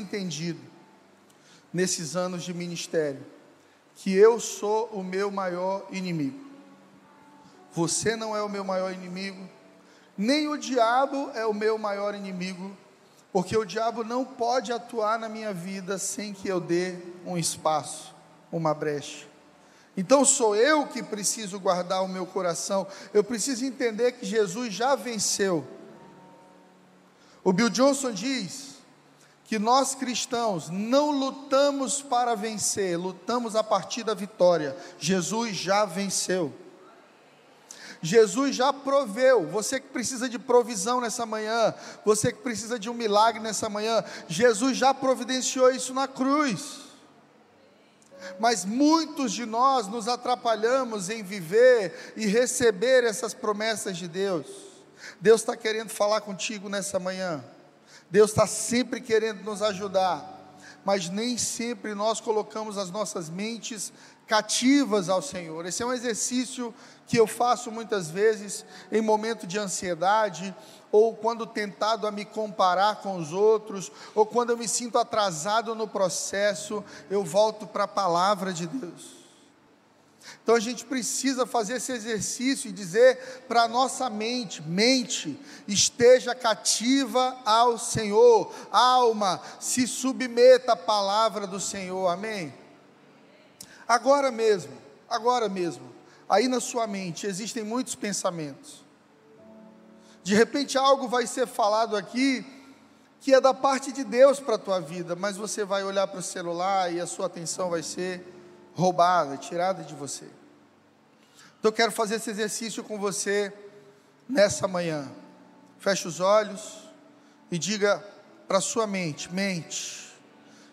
entendido nesses anos de ministério que eu sou o meu maior inimigo. Você não é o meu maior inimigo, nem o diabo é o meu maior inimigo, porque o diabo não pode atuar na minha vida sem que eu dê um espaço, uma brecha. Então sou eu que preciso guardar o meu coração, eu preciso entender que Jesus já venceu. O Bill Johnson diz que nós cristãos não lutamos para vencer, lutamos a partir da vitória. Jesus já venceu. Jesus já proveu. Você que precisa de provisão nessa manhã, você que precisa de um milagre nessa manhã, Jesus já providenciou isso na cruz. Mas muitos de nós nos atrapalhamos em viver e receber essas promessas de Deus. Deus está querendo falar contigo nessa manhã. Deus está sempre querendo nos ajudar mas nem sempre nós colocamos as nossas mentes cativas ao Senhor. Esse é um exercício que eu faço muitas vezes em momento de ansiedade, ou quando tentado a me comparar com os outros, ou quando eu me sinto atrasado no processo, eu volto para a palavra de Deus. Então a gente precisa fazer esse exercício e dizer para a nossa mente: mente, esteja cativa ao Senhor, alma, se submeta à palavra do Senhor, amém? Agora mesmo, agora mesmo, aí na sua mente existem muitos pensamentos. De repente algo vai ser falado aqui que é da parte de Deus para a tua vida, mas você vai olhar para o celular e a sua atenção vai ser roubada, tirada de você. Então eu quero fazer esse exercício com você nessa manhã. Feche os olhos e diga para sua mente: mente,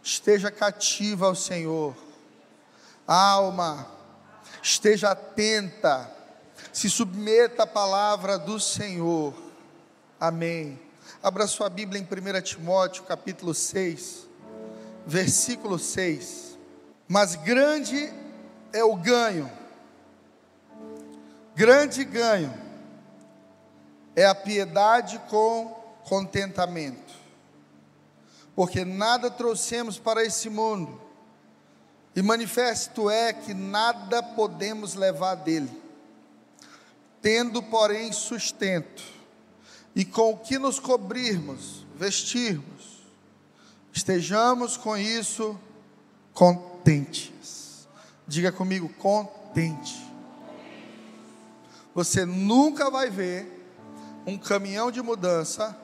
esteja cativa ao Senhor. Alma, esteja atenta, se submeta à palavra do Senhor. Amém. Abra sua Bíblia em 1 Timóteo, capítulo 6, versículo 6. Mas grande é o ganho, grande ganho é a piedade com contentamento, porque nada trouxemos para esse mundo e manifesto é que nada podemos levar dele. Tendo, porém, sustento, e com o que nos cobrirmos, vestirmos, estejamos com isso contentes. Diga comigo, contente. Você nunca vai ver um caminhão de mudança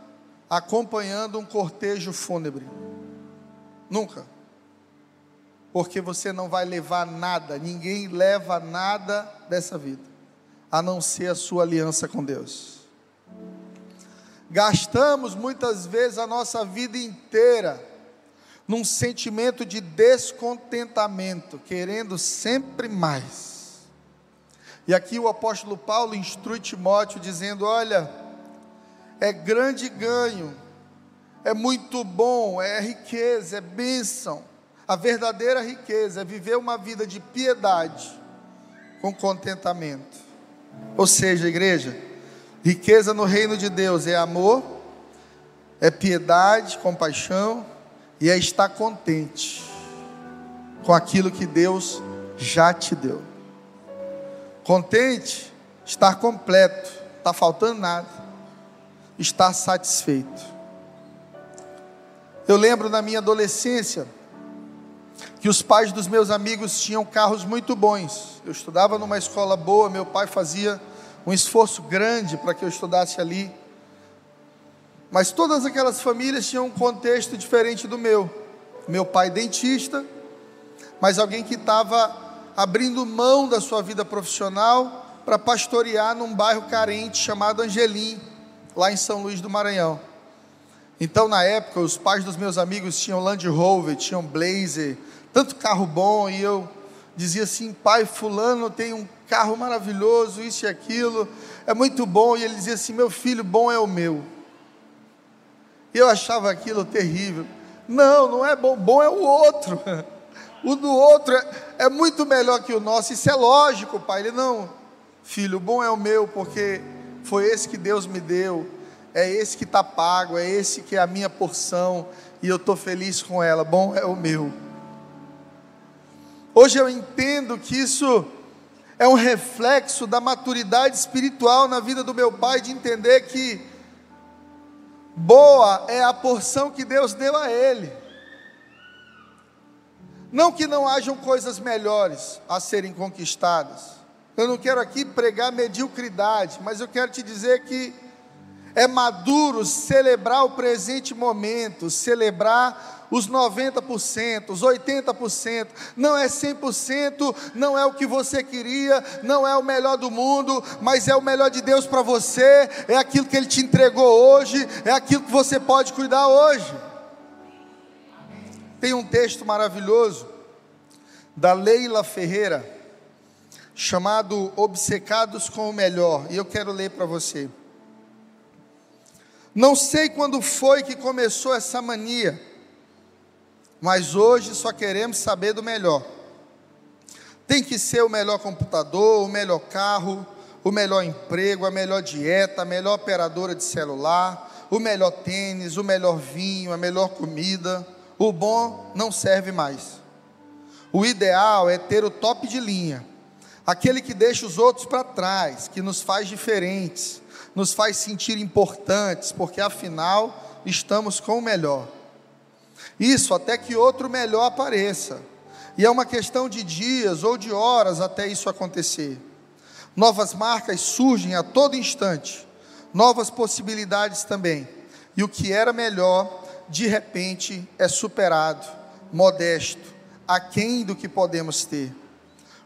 acompanhando um cortejo fúnebre. Nunca porque você não vai levar nada, ninguém leva nada dessa vida, a não ser a sua aliança com Deus. Gastamos muitas vezes a nossa vida inteira num sentimento de descontentamento, querendo sempre mais. E aqui o apóstolo Paulo instrui Timóteo dizendo: Olha, é grande ganho, é muito bom, é riqueza, é bênção a verdadeira riqueza é viver uma vida de piedade com contentamento. Ou seja, igreja, riqueza no reino de Deus é amor, é piedade, compaixão e é estar contente com aquilo que Deus já te deu. Contente, estar completo, está faltando nada, estar satisfeito. Eu lembro na minha adolescência, que os pais dos meus amigos tinham carros muito bons. Eu estudava numa escola boa, meu pai fazia um esforço grande para que eu estudasse ali. Mas todas aquelas famílias tinham um contexto diferente do meu. Meu pai dentista, mas alguém que estava abrindo mão da sua vida profissional para pastorear num bairro carente chamado Angelim, lá em São Luís do Maranhão. Então, na época, os pais dos meus amigos tinham Land Rover, tinham Blazer, tanto carro bom, e eu dizia assim: pai, Fulano tem um carro maravilhoso, isso e aquilo, é muito bom. E ele dizia assim: meu filho, bom é o meu. E eu achava aquilo terrível. Não, não é bom, bom é o outro. O do outro é, é muito melhor que o nosso, isso é lógico, pai. Ele não, filho, bom é o meu, porque foi esse que Deus me deu. é esse que está pago, é esse que é a minha porção, e eu estou feliz com ela, bom é o meu. Hoje eu entendo que isso é um reflexo da maturidade espiritual na vida do meu pai, de entender que boa é a porção que Deus deu a ele. Não que não hajam coisas melhores a serem conquistadas. Eu não quero aqui pregar mediocridade, mas eu quero te dizer que é maduro celebrar o presente momento, celebrar os 90%, os 80%, não é 100%, não é o que você queria, não é o melhor do mundo, mas é o melhor de Deus para você, é aquilo que Ele te entregou hoje, é aquilo que você pode cuidar hoje. Tem um texto maravilhoso da Leila Ferreira, chamado Obcecados com o Melhor, e eu quero ler para você. Não sei quando foi que começou essa mania, mas hoje só queremos saber do melhor. Tem que ser o melhor computador, o melhor carro, o melhor emprego, a melhor dieta, a melhor operadora de celular, o melhor tênis, o melhor vinho, a melhor comida. O bom não serve mais. O ideal é ter o top de linha, aquele que deixa os outros para trás, que nos faz diferentes, nos faz sentir importantes, porque afinal estamos com o melhor. Isso até que outro melhor apareça. E é uma questão de dias ou de horas até isso acontecer. Novas marcas surgem a todo instante, novas possibilidades também. E o que era melhor, de repente, é superado, modesto, aquém do que podemos ter.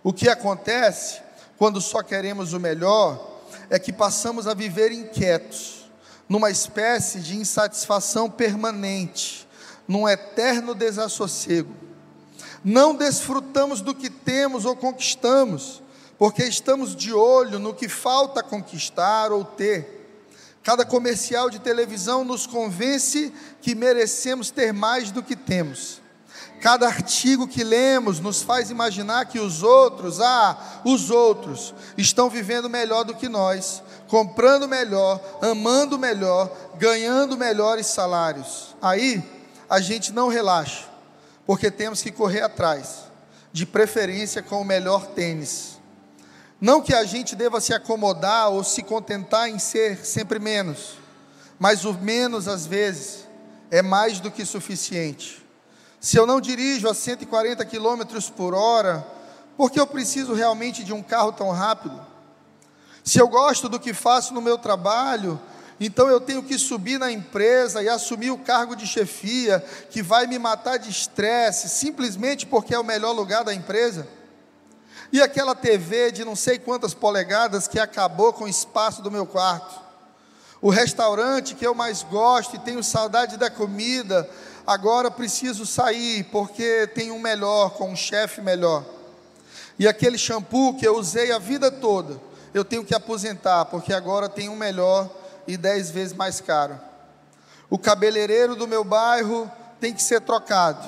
O que acontece quando só queremos o melhor é que passamos a viver inquietos, numa espécie de insatisfação permanente, num eterno desassossego. Não desfrutamos do que temos ou conquistamos, porque estamos de olho no que falta conquistar ou ter. Cada comercial de televisão nos convence que merecemos ter mais do que temos. Cada artigo que lemos nos faz imaginar que os outros, ah, os outros, estão vivendo melhor do que nós, comprando melhor, amando melhor, ganhando melhores salários. Aí, a gente não relaxa, porque temos que correr atrás, de preferência com o melhor tênis. Não que a gente deva se acomodar ou se contentar em ser sempre menos, mas o menos às vezes é mais do que suficiente. Se eu não dirijo a 140 km por hora, por que eu preciso realmente de um carro tão rápido? Se eu gosto do que faço no meu trabalho, então eu tenho que subir na empresa e assumir o cargo de chefia, que vai me matar de estresse, simplesmente porque é o melhor lugar da empresa? E aquela TV de não sei quantas polegadas que acabou com o espaço do meu quarto? O restaurante que eu mais gosto e tenho saudade da comida, agora preciso sair porque tem um melhor, com um chefe melhor. E aquele shampoo que eu usei a vida toda, eu tenho que aposentar, porque agora tem um melhor e dez vezes mais caro. O cabeleireiro do meu bairro tem que ser trocado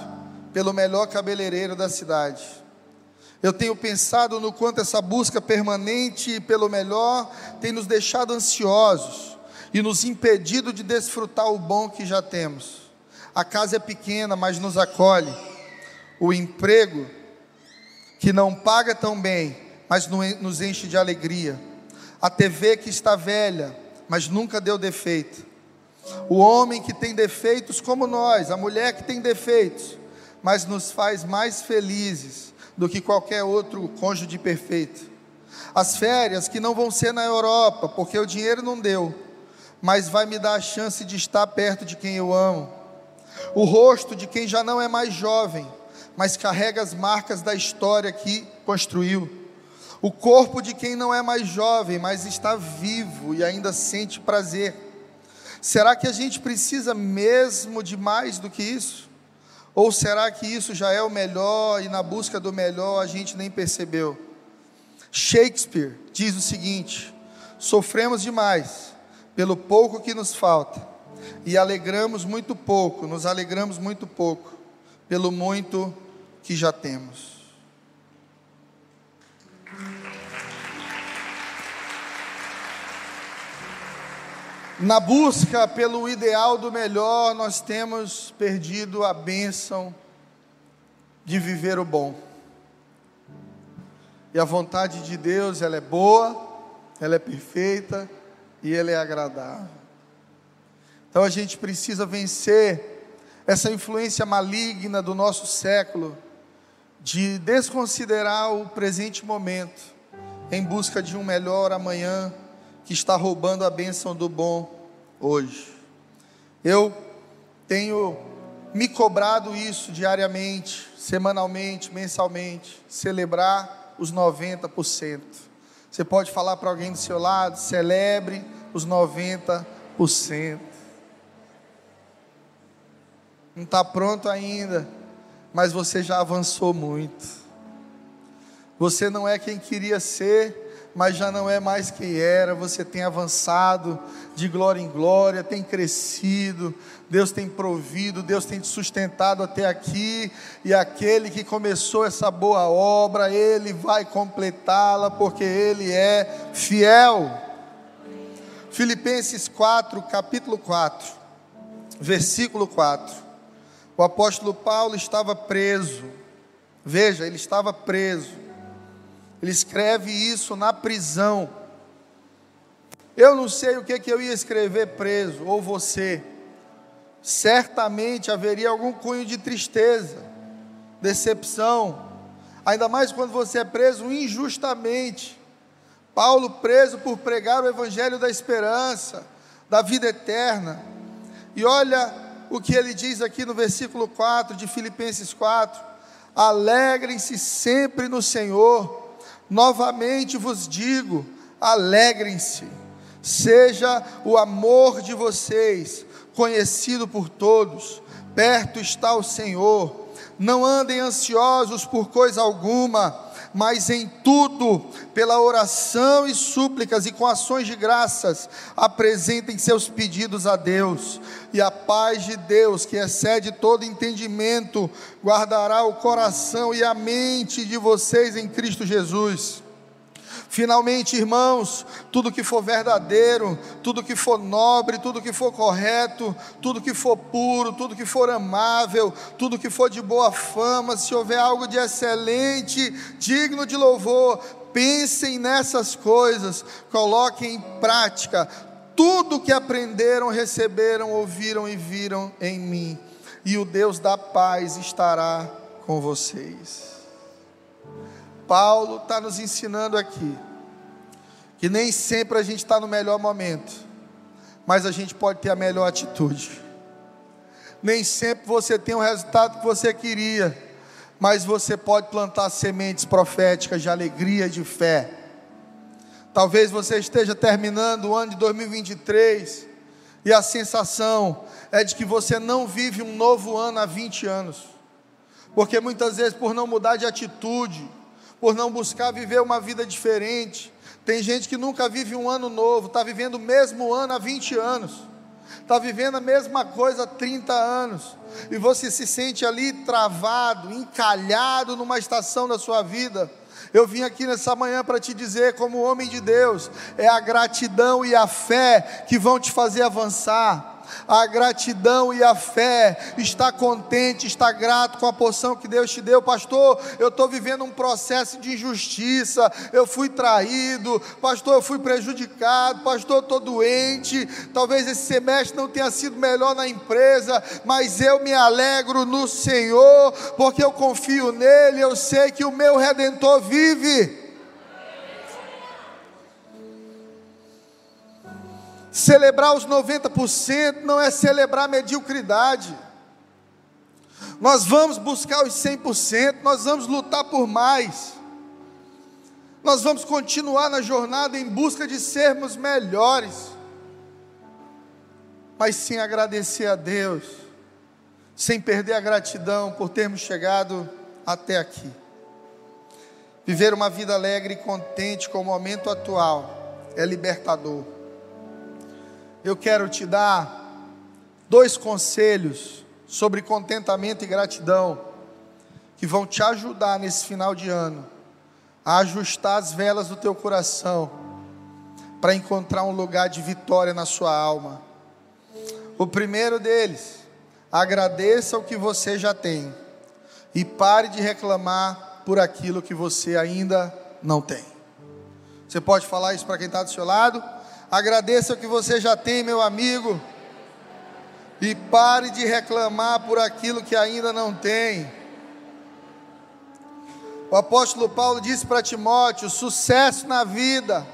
pelo melhor cabeleireiro da cidade. Eu tenho pensado no quanto essa busca permanente pelo melhor tem nos deixado ansiosos e nos impedido de desfrutar o bom que já temos. A casa é pequena, mas nos acolhe. O emprego, que não paga tão bem, mas nos enche de alegria. A TV que está velha, mas nunca deu defeito. O homem que tem defeitos como nós, a mulher que tem defeitos, mas nos faz mais felizes do que qualquer outro cônjuge perfeito. As férias que não vão ser na Europa, porque o dinheiro não deu, mas vai me dar a chance de estar perto de quem eu amo o rosto de quem já não é mais jovem, mas carrega as marcas da história que construiu, o corpo de quem não é mais jovem, mas está vivo e ainda sente prazer. Será que a gente precisa mesmo de mais do que isso? Ou será que isso já é o melhor e na busca do melhor a gente nem percebeu? Shakespeare diz o seguinte: sofremos demais pelo pouco que nos falta e alegramos muito pouco, nos alegramos muito pouco pelo muito que já temos. Na busca pelo ideal do melhor, nós temos perdido a bênção de viver o bom. E a vontade de Deus, ela é boa, ela é perfeita e ela é agradável. Então a gente precisa vencer essa influência maligna do nosso século de desconsiderar o presente momento em busca de um melhor amanhã que está roubando a bênção do bom hoje. Eu tenho me cobrado isso diariamente, semanalmente, mensalmente, celebrar os 90%. Você pode falar para alguém do seu lado, celebre os 90%. Não está pronto ainda, mas você já avançou muito. Você não é quem queria ser, mas já não é mais quem era, você tem avançado de glória em glória, tem crescido, Deus tem provido, Deus tem te sustentado até aqui, e aquele que começou essa boa obra, ele vai completá-la, porque ele é fiel. Filipenses 4, capítulo 4, versículo 4. O apóstolo Paulo estava preso, veja, ele estava preso ele escreve isso na prisão. Eu não sei o que, que eu ia escrever preso, ou você. Certamente haveria algum cunho de tristeza, decepção, ainda mais quando você é preso injustamente. Paulo preso por pregar o evangelho da esperança, da vida eterna. E olha o que ele diz aqui no versículo 4 de Filipenses 4: Alegrem-se sempre no Senhor. Novamente vos digo: alegrem-se, seja o amor de vocês conhecido por todos, perto está o Senhor. Não andem ansiosos por coisa alguma, mas em tudo, pela oração e súplicas e com ações de graças, apresentem seus pedidos a Deus, e a paz de Deus, que excede todo entendimento, guardará o coração e a mente de vocês em Cristo Jesus. Finalmente, irmãos, tudo que for verdadeiro, tudo que for nobre, tudo que for correto, tudo que for puro, tudo que for amável, tudo que for de boa fama, se houver algo de excelente, digno de louvor, pensem nessas coisas, coloquem em prática tudo que aprenderam, receberam, ouviram e viram em mim, e o Deus da paz estará com vocês. Paulo está nos ensinando aqui que nem sempre a gente está no melhor momento, mas a gente pode ter a melhor atitude. Nem sempre você tem o resultado que você queria, mas você pode plantar sementes proféticas de alegria, de fé. Talvez você esteja terminando o ano de 2023 e a sensação é de que você não vive um novo ano há 20 anos, porque muitas vezes, por não mudar de atitude, por não buscar viver uma vida diferente. Tem gente que nunca vive um ano novo, está vivendo o mesmo ano há 20 anos, está vivendo a mesma coisa há 30 anos, e você se sente ali travado, encalhado numa estação da sua vida. Eu vim aqui nessa manhã para te dizer, como homem de Deus, é a gratidão e a fé que vão te fazer avançar a gratidão e a fé, está contente, está grato com a porção que Deus te deu, pastor. Eu estou vivendo um processo de injustiça, eu fui traído, pastor, eu fui prejudicado, pastor, estou doente. Talvez esse semestre não tenha sido melhor na empresa, mas eu me alegro no Senhor, porque eu confio nele, eu sei que o meu redentor vive. Celebrar os 90% não é celebrar mediocridade. Nós vamos buscar os 100%, nós vamos lutar por mais. Nós vamos continuar na jornada em busca de sermos melhores. Mas sem agradecer a Deus, sem perder a gratidão por termos chegado até aqui. Viver uma vida alegre e contente com o momento atual é libertador eu quero te dar dois conselhos sobre contentamento e gratidão que vão te ajudar nesse final de ano a ajustar as velas do teu coração para encontrar um lugar de vitória na sua alma. O primeiro deles, agradeça o que você já tem e pare de reclamar por aquilo que você ainda não tem. Você pode falar isso para quem está do seu lado? Agradeça o que você já tem, meu amigo, e pare de reclamar por aquilo que ainda não tem. O apóstolo Paulo disse para Timóteo: sucesso na vida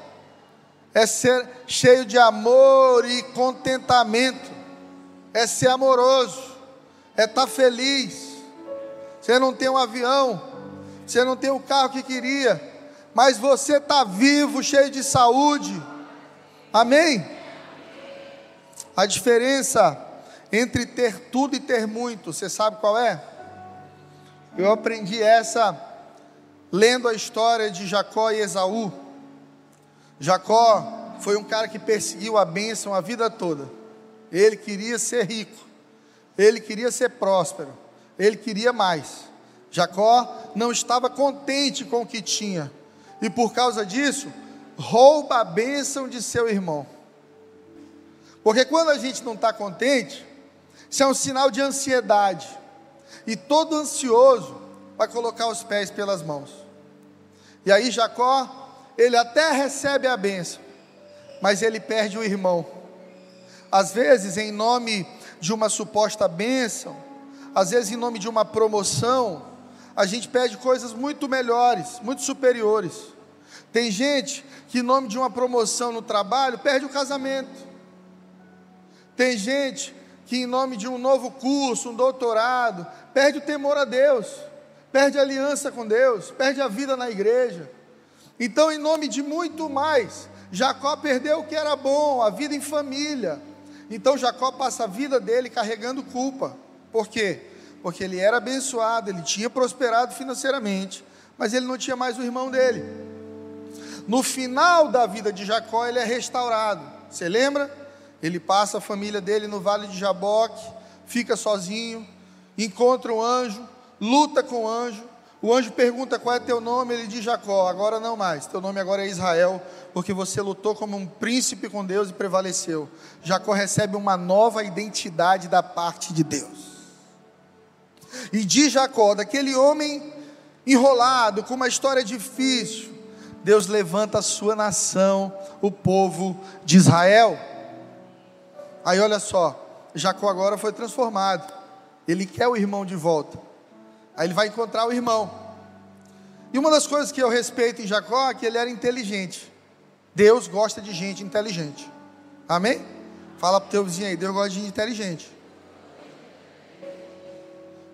é ser cheio de amor e contentamento, é ser amoroso, é estar tá feliz. Você não tem um avião, você não tem o carro que queria, mas você está vivo, cheio de saúde. Amém? A diferença entre ter tudo e ter muito, você sabe qual é? Eu aprendi essa lendo a história de Jacó e Esaú. Jacó foi um cara que perseguiu a bênção a vida toda. Ele queria ser rico, ele queria ser próspero, ele queria mais. Jacó não estava contente com o que tinha, e por causa disso, rouba a bênção de seu irmão. Porque quando a gente não está contente, isso é um sinal de ansiedade. E todo ansioso vai colocar os pés pelas mãos. E aí Jacó, ele até recebe a bênção, mas ele perde o irmão. Às vezes, em nome de uma suposta bênção, às vezes em nome de uma promoção, a gente pede coisas muito melhores, muito superiores. Tem gente que, em nome de uma promoção no trabalho, perde o casamento. Tem gente que, em nome de um novo curso, um doutorado, perde o temor a Deus, perde a aliança com Deus, perde a vida na igreja. Então, em nome de muito mais, Jacó perdeu o que era bom, a vida em família. Então, Jacó passa a vida dele carregando culpa. Por quê? Porque ele era abençoado, ele tinha prosperado financeiramente, mas ele não tinha mais o irmão dele. No final da vida de Jacó, ele é restaurado. Você lembra? Ele passa a família dele no vale de Jaboque, fica sozinho, encontra um anjo, luta com o anjo. O anjo pergunta qual é teu nome, ele diz Jacó, agora não mais, teu nome agora é Israel, porque você lutou como um príncipe com Deus e prevaleceu. Jacó recebe uma nova identidade da parte de Deus. E diz Jacó, daquele homem enrolado, com uma história difícil, Deus levanta a sua nação, o povo de Israel. Aí olha só, Jacó agora foi transformado. Ele quer o irmão de volta. Aí ele vai encontrar o irmão. E uma das coisas que eu respeito em Jacó é que ele era inteligente. Deus gosta de gente inteligente. Amém? Fala para o teu vizinho aí, Deus gosta de gente inteligente.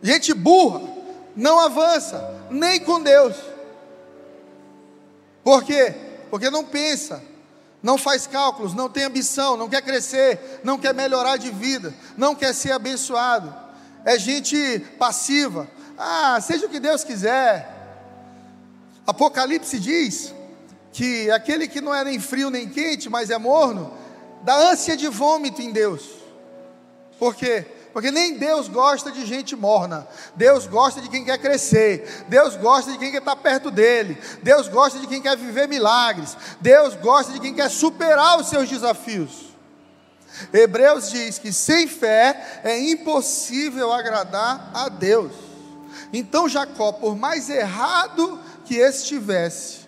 Gente burra não avança, nem com Deus. Por quê? Porque não pensa não faz cálculos, não tem ambição, não quer crescer, não quer melhorar de vida, não quer ser abençoado. É gente passiva. Ah, seja o que Deus quiser. Apocalipse diz que aquele que não é nem frio nem quente, mas é morno, dá ânsia de vômito em Deus. Por quê? Porque nem Deus gosta de gente morna. Deus gosta de quem quer crescer. Deus gosta de quem quer estar perto dele. Deus gosta de quem quer viver milagres. Deus gosta de quem quer superar os seus desafios. Hebreus diz que sem fé é impossível agradar a Deus. Então Jacó, por mais errado que estivesse,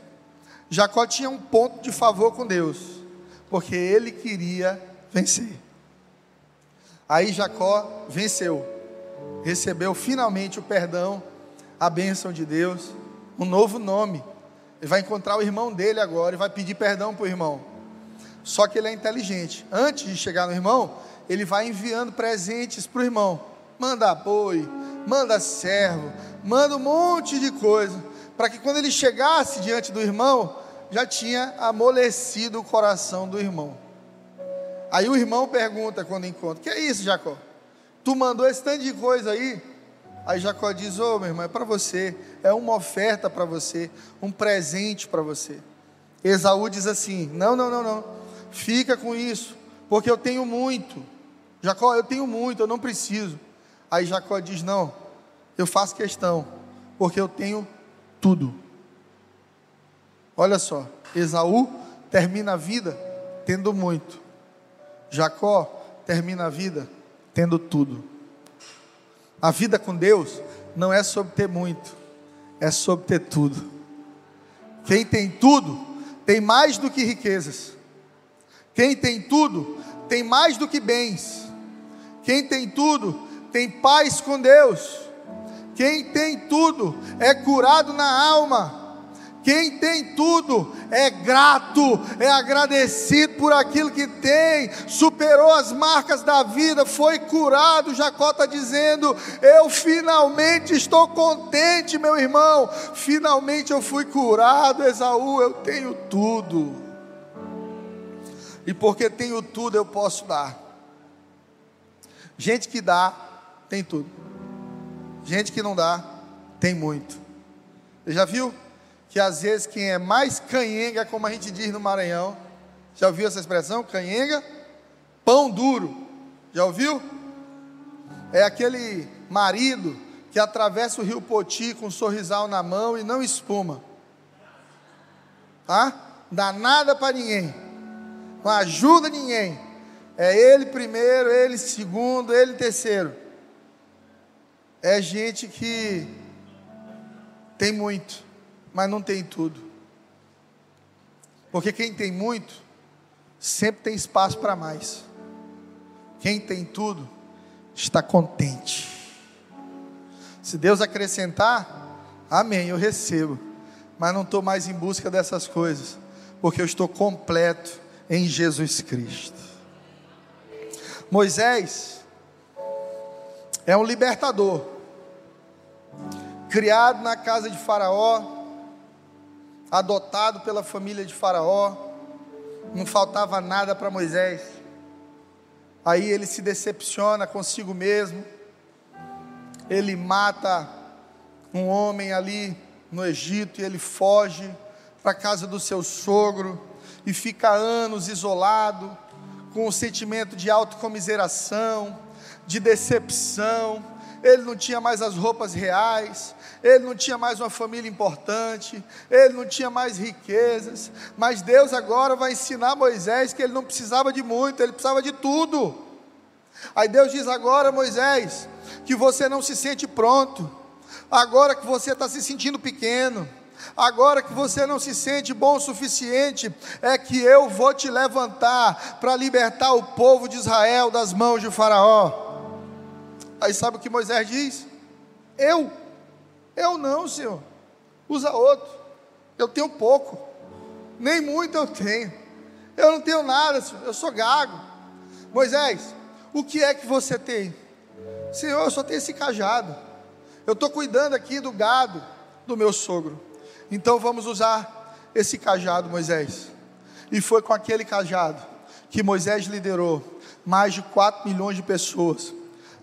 Jacó tinha um ponto de favor com Deus, porque ele queria vencer. Aí Jacó venceu, recebeu finalmente o perdão, a bênção de Deus, um novo nome. Ele vai encontrar o irmão dele agora e vai pedir perdão para o irmão. Só que ele é inteligente. Antes de chegar no irmão, ele vai enviando presentes para o irmão. Manda apoio, manda servo, manda um monte de coisa. Para que quando ele chegasse diante do irmão, já tinha amolecido o coração do irmão. Aí o irmão pergunta quando encontra: Que é isso, Jacó? Tu mandou esse tanto de coisa aí? Aí Jacó diz: Ô oh, meu irmão, é para você, é uma oferta para você, um presente para você. Esaú diz assim: Não, não, não, não, fica com isso, porque eu tenho muito. Jacó, eu tenho muito, eu não preciso. Aí Jacó diz: Não, eu faço questão, porque eu tenho tudo. Olha só, Esaú termina a vida tendo muito. Jacó termina a vida tendo tudo. A vida com Deus não é sobre ter muito, é sobre ter tudo. Quem tem tudo, tem mais do que riquezas. Quem tem tudo, tem mais do que bens. Quem tem tudo, tem paz com Deus. Quem tem tudo, é curado na alma. Quem tem tudo é grato, é agradecido por aquilo que tem, superou as marcas da vida, foi curado. Jacó está dizendo: Eu finalmente estou contente, meu irmão. Finalmente eu fui curado, Esaú, eu tenho tudo. E porque tenho tudo, eu posso dar. Gente que dá, tem tudo. Gente que não dá, tem muito. Você já viu? Que às vezes quem é mais canhenga, como a gente diz no Maranhão, já ouviu essa expressão? Canhenga, pão duro. Já ouviu? É aquele marido que atravessa o rio Poti com um sorrisal na mão e não espuma. Tá? Dá nada para ninguém. Não ajuda ninguém. É ele primeiro, ele segundo, ele terceiro. É gente que tem muito mas não tem tudo. Porque quem tem muito, sempre tem espaço para mais. Quem tem tudo, está contente. Se Deus acrescentar, amém, eu recebo. Mas não estou mais em busca dessas coisas, porque eu estou completo em Jesus Cristo. Moisés é um libertador, criado na casa de Faraó, adotado pela família de Faraó, não faltava nada para Moisés. Aí ele se decepciona consigo mesmo, ele mata um homem ali no Egito e ele foge para a casa do seu sogro e fica anos isolado, com um sentimento de autocomiseração, de decepção. Ele não tinha mais as roupas reais, ele não tinha mais uma família importante, ele não tinha mais riquezas, mas Deus agora vai ensinar Moisés que ele não precisava de muito, ele precisava de tudo. Aí Deus diz agora, Moisés, que você não se sente pronto, agora que você está se sentindo pequeno, agora que você não se sente bom o suficiente, é que eu vou te levantar para libertar o povo de Israel das mãos de Faraó. Aí sabe o que Moisés diz? Eu eu não, Senhor. Usa outro. Eu tenho pouco. Nem muito eu tenho. Eu não tenho nada, Senhor. Eu sou gago. Moisés, o que é que você tem? Senhor, eu só tenho esse cajado. Eu estou cuidando aqui do gado do meu sogro. Então vamos usar esse cajado, Moisés. E foi com aquele cajado que Moisés liderou mais de 4 milhões de pessoas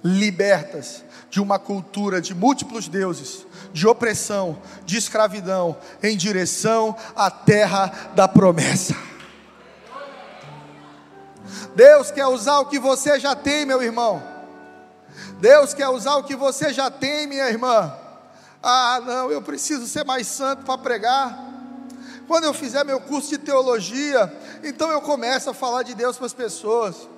libertas de uma cultura de múltiplos deuses, de opressão, de escravidão, em direção à terra da promessa. Deus quer usar o que você já tem, meu irmão. Deus quer usar o que você já tem, minha irmã. Ah, não, eu preciso ser mais santo para pregar. Quando eu fizer meu curso de teologia, então eu começo a falar de Deus para as pessoas.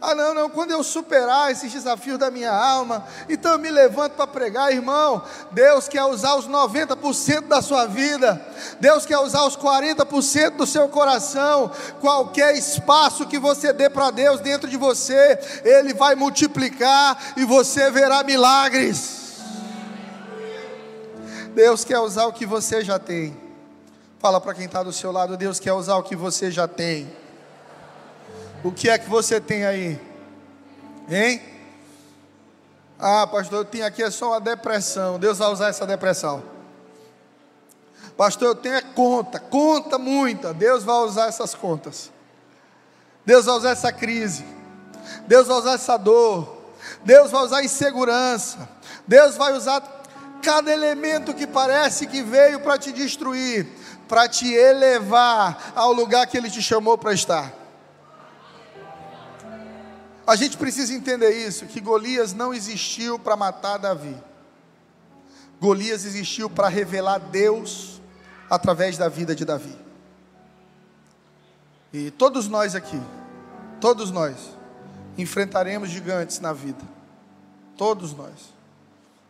Ah, não, não, quando eu superar esses desafios da minha alma, então eu me levanto para pregar, irmão. Deus quer usar os 90% da sua vida, Deus quer usar os 40% do seu coração. Qualquer espaço que você dê para Deus dentro de você, Ele vai multiplicar e você verá milagres. Deus quer usar o que você já tem. Fala para quem está do seu lado, Deus quer usar o que você já tem. O que é que você tem aí? Hein? Ah, pastor, eu tenho aqui é só uma depressão. Deus vai usar essa depressão. Pastor, eu tenho é conta, conta muita. Deus vai usar essas contas. Deus vai usar essa crise. Deus vai usar essa dor. Deus vai usar insegurança. Deus vai usar cada elemento que parece que veio para te destruir, para te elevar ao lugar que Ele te chamou para estar. A gente precisa entender isso: que Golias não existiu para matar Davi. Golias existiu para revelar Deus através da vida de Davi. E todos nós aqui, todos nós, enfrentaremos gigantes na vida. Todos nós.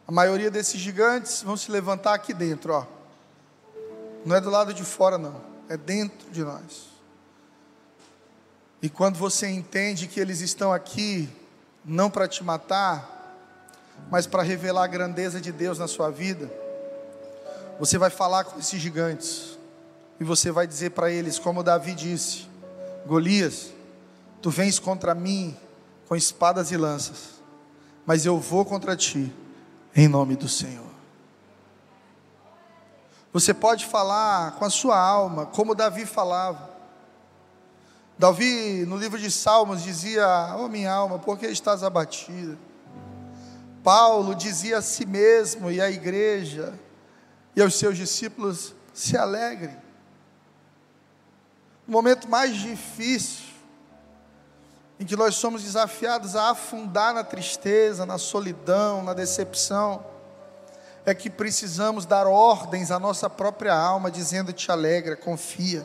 A maioria desses gigantes vão se levantar aqui dentro, ó. Não é do lado de fora, não. É dentro de nós. E quando você entende que eles estão aqui não para te matar, mas para revelar a grandeza de Deus na sua vida, você vai falar com esses gigantes e você vai dizer para eles, como Davi disse: Golias, tu vens contra mim com espadas e lanças, mas eu vou contra ti em nome do Senhor. Você pode falar com a sua alma, como Davi falava. Davi, no livro de Salmos, dizia: Oh, minha alma, por que estás abatida? Paulo dizia a si mesmo e à igreja e aos seus discípulos: se alegrem. O momento mais difícil, em que nós somos desafiados a afundar na tristeza, na solidão, na decepção, é que precisamos dar ordens à nossa própria alma, dizendo: te alegra, confia.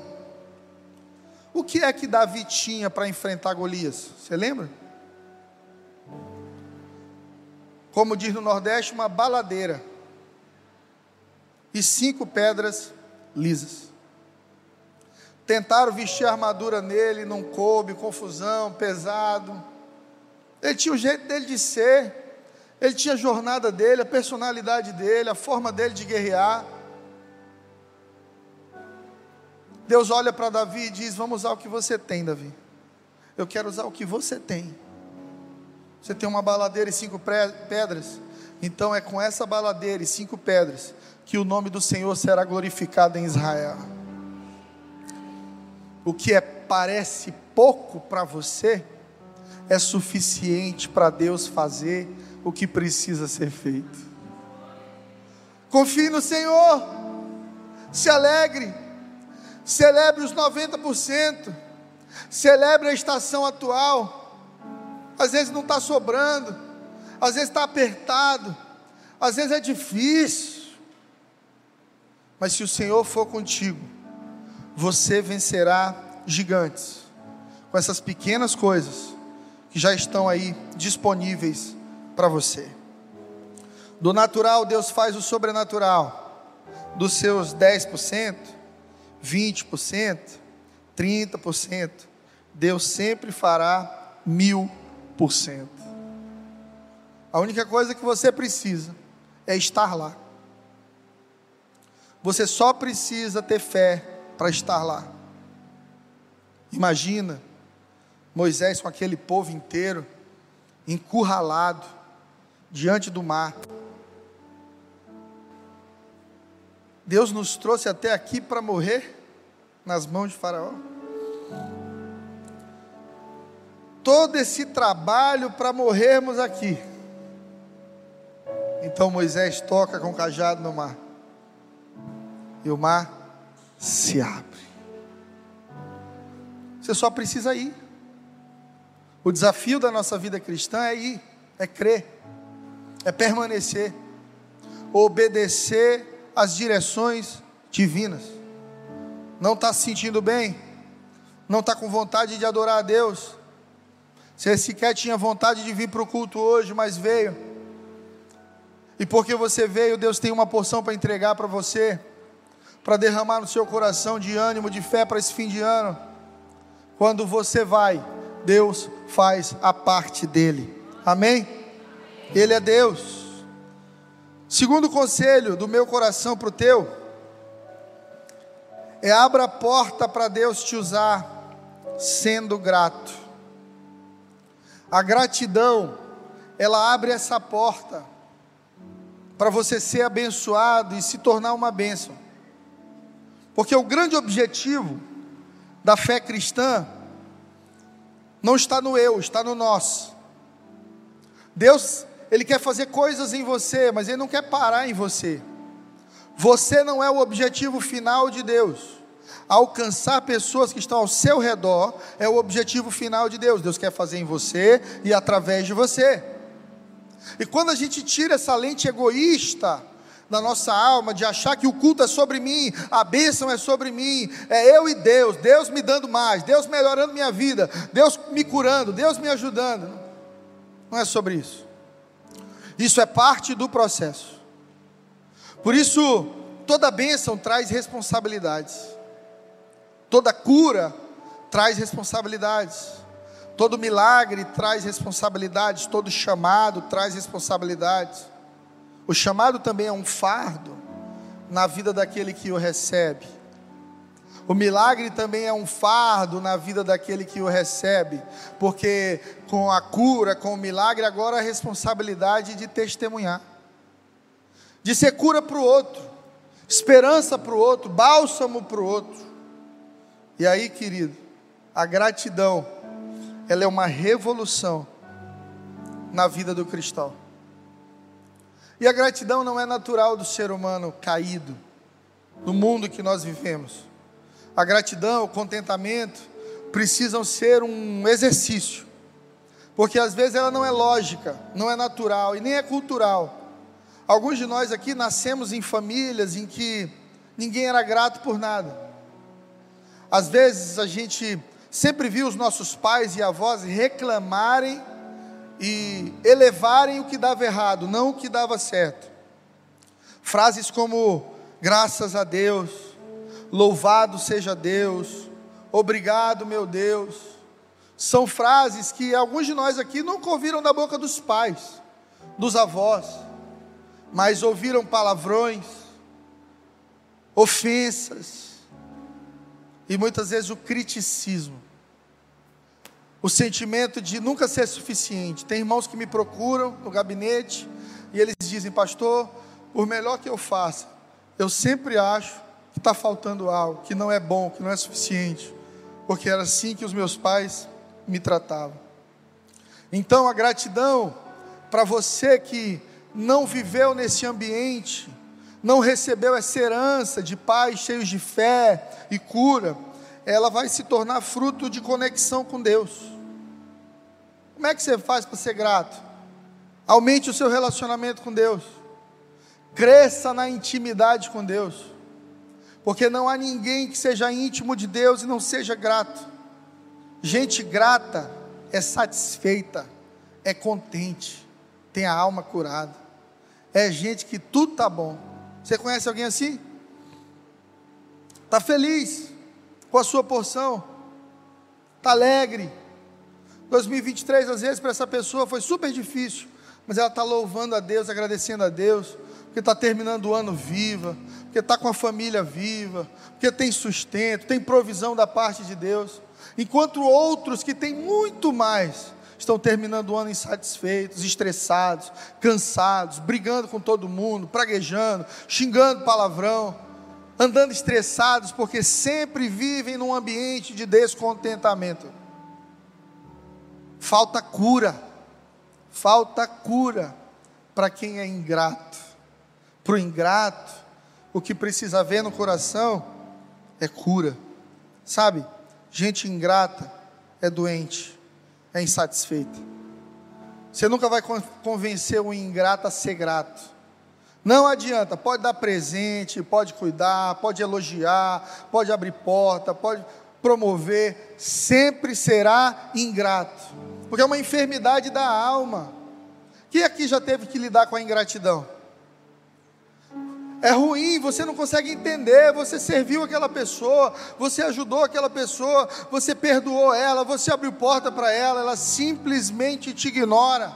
O que é que Davi tinha para enfrentar Golias? Você lembra? Como diz no Nordeste, uma baladeira e cinco pedras lisas. Tentaram vestir a armadura nele, não coube, confusão, pesado. Ele tinha o jeito dele de ser, ele tinha a jornada dele, a personalidade dele, a forma dele de guerrear. Deus olha para Davi e diz: Vamos usar o que você tem, Davi. Eu quero usar o que você tem. Você tem uma baladeira e cinco pedras. Então é com essa baladeira e cinco pedras que o nome do Senhor será glorificado em Israel. O que é, parece pouco para você, é suficiente para Deus fazer o que precisa ser feito. Confie no Senhor, se alegre, celebre os 90%, celebre a estação atual. Às vezes não está sobrando, às vezes está apertado, às vezes é difícil. Mas se o Senhor for contigo, você vencerá gigantes com essas pequenas coisas que já estão aí disponíveis para você. Do natural, Deus faz o sobrenatural. Dos seus 10%, 20%, 30%, Deus sempre fará mil por cento. A única coisa que você precisa é estar lá. Você só precisa ter fé para estar lá. Imagina Moisés com aquele povo inteiro, encurralado, diante do mar. Deus nos trouxe até aqui para morrer nas mãos de Faraó. Todo esse trabalho para morrermos aqui. Então Moisés toca com o cajado no mar e o mar se abre. Você só precisa ir. O desafio da nossa vida cristã é ir, é crer, é permanecer, obedecer às direções divinas. Não está se sentindo bem? Não está com vontade de adorar a Deus? Você sequer tinha vontade de vir para o culto hoje, mas veio. E porque você veio, Deus tem uma porção para entregar para você para derramar no seu coração de ânimo, de fé para esse fim de ano. Quando você vai, Deus faz a parte dele. Amém? Ele é Deus. Segundo conselho do meu coração para o teu, é abra a porta para Deus te usar sendo grato. A gratidão, ela abre essa porta para você ser abençoado e se tornar uma bênção. Porque o grande objetivo da fé cristã não está no eu, está no nós. Deus, Ele quer fazer coisas em você, mas Ele não quer parar em você. Você não é o objetivo final de Deus. Alcançar pessoas que estão ao seu redor é o objetivo final de Deus. Deus quer fazer em você e através de você. E quando a gente tira essa lente egoísta da nossa alma, de achar que o culto é sobre mim, a bênção é sobre mim, é eu e Deus, Deus me dando mais, Deus melhorando minha vida, Deus me curando, Deus me ajudando. Não é sobre isso. Isso é parte do processo. Por isso, toda bênção traz responsabilidades, toda cura traz responsabilidades. Todo milagre traz responsabilidades, todo chamado traz responsabilidades. O chamado também é um fardo na vida daquele que o recebe. O milagre também é um fardo na vida daquele que o recebe, porque com a cura, com o milagre, agora a responsabilidade de testemunhar, de ser cura para o outro, esperança para o outro, bálsamo para o outro. E aí, querido, a gratidão ela é uma revolução na vida do cristão. E a gratidão não é natural do ser humano caído, no mundo que nós vivemos. A gratidão, o contentamento precisam ser um exercício, porque às vezes ela não é lógica, não é natural e nem é cultural. Alguns de nós aqui nascemos em famílias em que ninguém era grato por nada. Às vezes a gente sempre vi os nossos pais e avós reclamarem e elevarem o que dava errado, não o que dava certo. Frases como graças a Deus, louvado seja Deus, obrigado meu Deus, são frases que alguns de nós aqui nunca ouviram da boca dos pais, dos avós, mas ouviram palavrões, ofensas, e muitas vezes o criticismo, o sentimento de nunca ser suficiente. Tem irmãos que me procuram no gabinete e eles dizem, pastor, por melhor que eu faça, eu sempre acho que está faltando algo, que não é bom, que não é suficiente, porque era assim que os meus pais me tratavam. Então a gratidão para você que não viveu nesse ambiente, não recebeu essa herança de pais cheios de fé e cura, ela vai se tornar fruto de conexão com Deus. Como é que você faz para ser grato? Aumente o seu relacionamento com Deus. Cresça na intimidade com Deus. Porque não há ninguém que seja íntimo de Deus e não seja grato. Gente grata é satisfeita, é contente, tem a alma curada. É gente que tudo tá bom. Você conhece alguém assim? Está feliz com a sua porção, está alegre. 2023, às vezes, para essa pessoa foi super difícil, mas ela está louvando a Deus, agradecendo a Deus, porque está terminando o ano viva, porque está com a família viva, porque tem sustento, tem provisão da parte de Deus. Enquanto outros que têm muito mais, estão terminando o ano insatisfeitos, estressados, cansados, brigando com todo mundo, praguejando, xingando palavrão, andando estressados porque sempre vivem num ambiente de descontentamento. Falta cura, falta cura para quem é ingrato. Para o ingrato, o que precisa ver no coração é cura, sabe? Gente ingrata é doente é insatisfeita. Você nunca vai convencer o ingrato a ser grato. Não adianta, pode dar presente, pode cuidar, pode elogiar, pode abrir porta, pode promover, sempre será ingrato, porque é uma enfermidade da alma. Quem aqui já teve que lidar com a ingratidão? É ruim, você não consegue entender. Você serviu aquela pessoa, você ajudou aquela pessoa, você perdoou ela, você abriu porta para ela, ela simplesmente te ignora.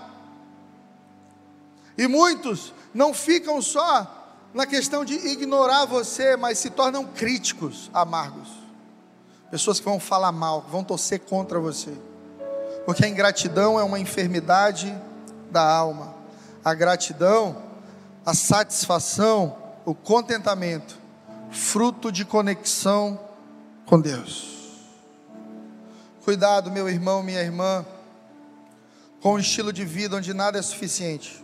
E muitos não ficam só na questão de ignorar você, mas se tornam críticos amargos. Pessoas que vão falar mal, vão torcer contra você. Porque a ingratidão é uma enfermidade da alma. A gratidão, a satisfação, o contentamento, fruto de conexão com Deus. Cuidado, meu irmão, minha irmã, com um estilo de vida onde nada é suficiente.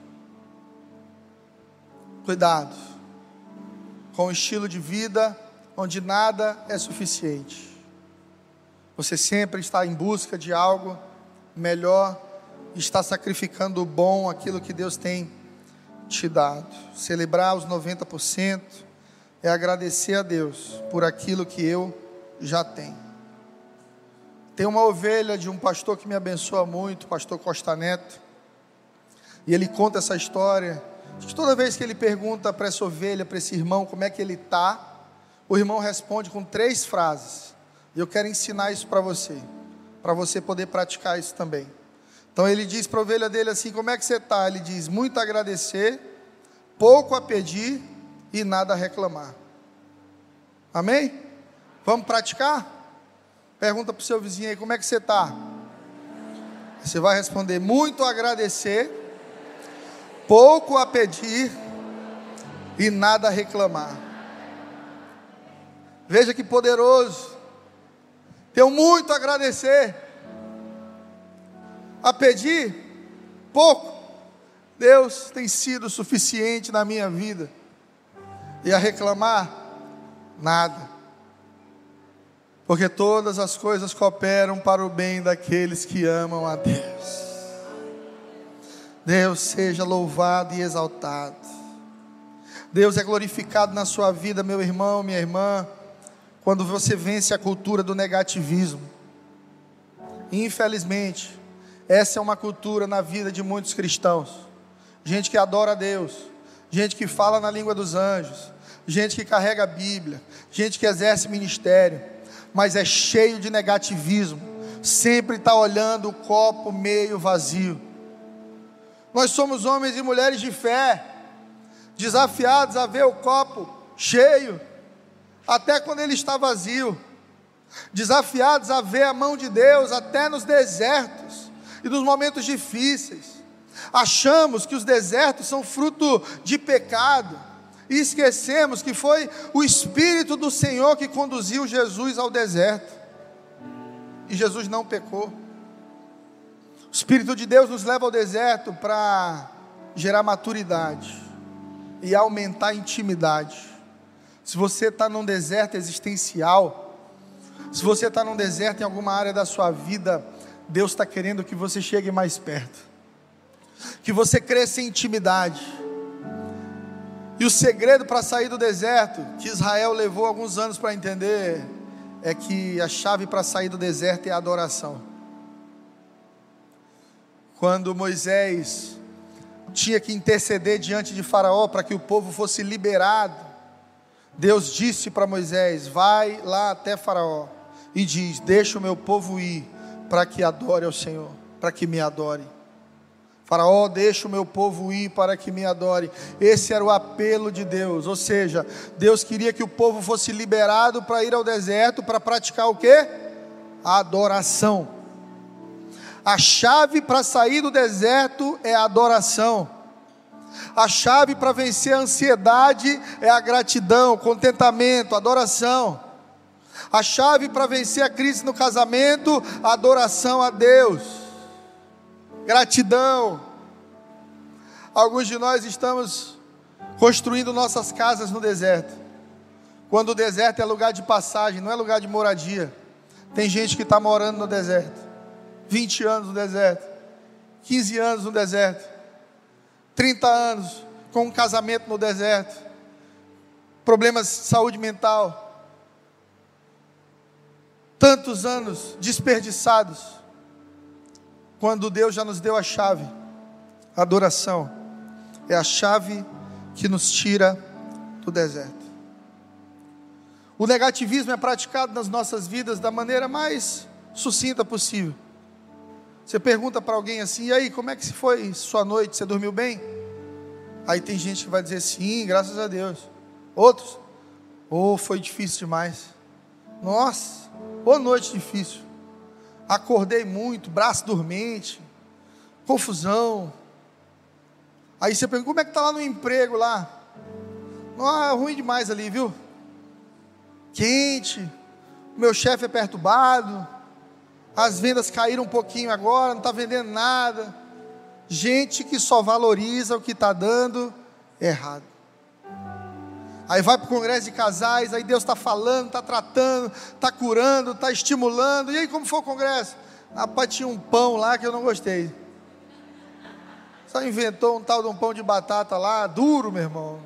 Cuidado com um estilo de vida onde nada é suficiente. Você sempre está em busca de algo melhor, está sacrificando o bom, aquilo que Deus tem te dado. Celebrar os 90% é agradecer a Deus por aquilo que eu já tenho. Tem uma ovelha de um pastor que me abençoa muito, pastor Costa Neto, e ele conta essa história. Que toda vez que ele pergunta para essa ovelha, para esse irmão, como é que ele está, o irmão responde com três frases. E eu quero ensinar isso para você, para você poder praticar isso também. Então ele diz para a ovelha dele assim: Como é que você está? Ele diz: Muito a agradecer, pouco a pedir e nada a reclamar. Amém? Vamos praticar? Pergunta para o seu vizinho aí: Como é que você está? Você vai responder: Muito a agradecer, pouco a pedir e nada a reclamar. Veja que poderoso. Tenho muito a agradecer. A pedir pouco. Deus tem sido suficiente na minha vida. E a reclamar nada. Porque todas as coisas cooperam para o bem daqueles que amam a Deus. Deus seja louvado e exaltado. Deus é glorificado na sua vida, meu irmão, minha irmã quando você vence a cultura do negativismo. Infelizmente, essa é uma cultura na vida de muitos cristãos. Gente que adora a Deus, gente que fala na língua dos anjos, gente que carrega a Bíblia, gente que exerce ministério, mas é cheio de negativismo, sempre está olhando o copo meio vazio. Nós somos homens e mulheres de fé, desafiados a ver o copo cheio até quando ele está vazio, desafiados a ver a mão de Deus até nos desertos e nos momentos difíceis. Achamos que os desertos são fruto de pecado e esquecemos que foi o Espírito do Senhor que conduziu Jesus ao deserto. E Jesus não pecou. O Espírito de Deus nos leva ao deserto para gerar maturidade e aumentar a intimidade. Se você está num deserto existencial, se você está num deserto em alguma área da sua vida, Deus está querendo que você chegue mais perto, que você cresça em intimidade. E o segredo para sair do deserto, que Israel levou alguns anos para entender, é que a chave para sair do deserto é a adoração. Quando Moisés tinha que interceder diante de Faraó para que o povo fosse liberado, Deus disse para Moisés: Vai lá até Faraó e diz: Deixa o meu povo ir para que adore ao Senhor, para que me adore. Faraó, deixa o meu povo ir para que me adore. Esse era o apelo de Deus, ou seja, Deus queria que o povo fosse liberado para ir ao deserto para praticar o que? A adoração. A chave para sair do deserto é a adoração. A chave para vencer a ansiedade é a gratidão, contentamento, adoração. A chave para vencer a crise no casamento, adoração a Deus. Gratidão. Alguns de nós estamos construindo nossas casas no deserto. Quando o deserto é lugar de passagem, não é lugar de moradia. Tem gente que está morando no deserto. 20 anos no deserto. 15 anos no deserto 30 anos com um casamento no deserto, problemas de saúde mental, tantos anos desperdiçados, quando Deus já nos deu a chave, a adoração, é a chave que nos tira do deserto. O negativismo é praticado nas nossas vidas da maneira mais sucinta possível. Você pergunta para alguém assim: e aí, como é que foi sua noite? Você dormiu bem? Aí tem gente que vai dizer sim, graças a Deus. Outros, oh, foi difícil demais. Nossa, ô noite difícil. Acordei muito, braço dormente, confusão. Aí você pergunta: como é que está lá no emprego lá? Ah, ruim demais ali, viu? Quente, meu chefe é perturbado as vendas caíram um pouquinho agora, não está vendendo nada. Gente que só valoriza o que está dando errado. Aí vai para o congresso de casais, aí Deus está falando, está tratando, está curando, está estimulando. E aí como foi o congresso? Rapaz, tinha um pão lá que eu não gostei. Só inventou um tal de um pão de batata lá, duro, meu irmão.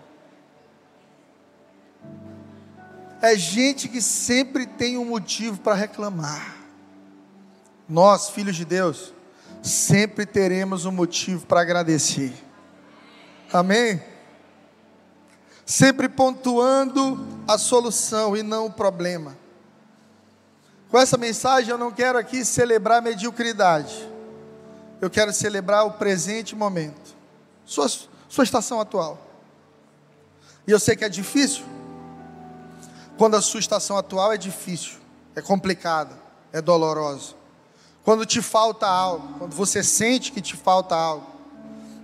É gente que sempre tem um motivo para reclamar. Nós, filhos de Deus, sempre teremos um motivo para agradecer. Amém? Sempre pontuando a solução e não o problema. Com essa mensagem eu não quero aqui celebrar mediocridade. Eu quero celebrar o presente momento. Sua, sua estação atual. E eu sei que é difícil. Quando a sua estação atual é difícil, é complicada, é dolorosa. Quando te falta algo, quando você sente que te falta algo.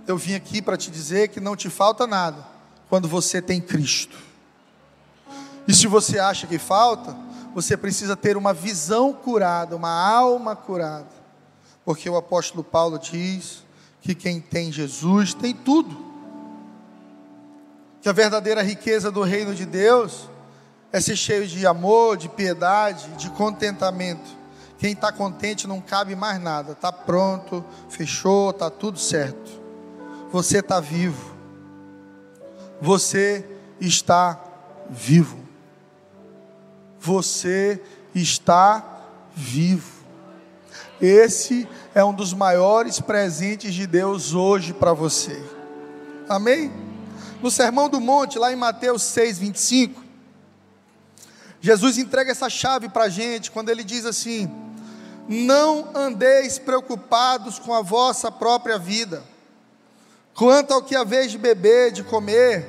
Eu vim aqui para te dizer que não te falta nada quando você tem Cristo. E se você acha que falta, você precisa ter uma visão curada, uma alma curada. Porque o apóstolo Paulo diz que quem tem Jesus tem tudo. Que a verdadeira riqueza do reino de Deus é ser cheio de amor, de piedade, de contentamento. Quem está contente não cabe mais nada, está pronto, fechou, está tudo certo. Você está vivo. Você está vivo você está vivo. Esse é um dos maiores presentes de Deus hoje para você. Amém? No Sermão do Monte, lá em Mateus 6, 25, Jesus entrega essa chave para a gente quando ele diz assim: Não andeis preocupados com a vossa própria vida, quanto ao que a vez de beber, de comer,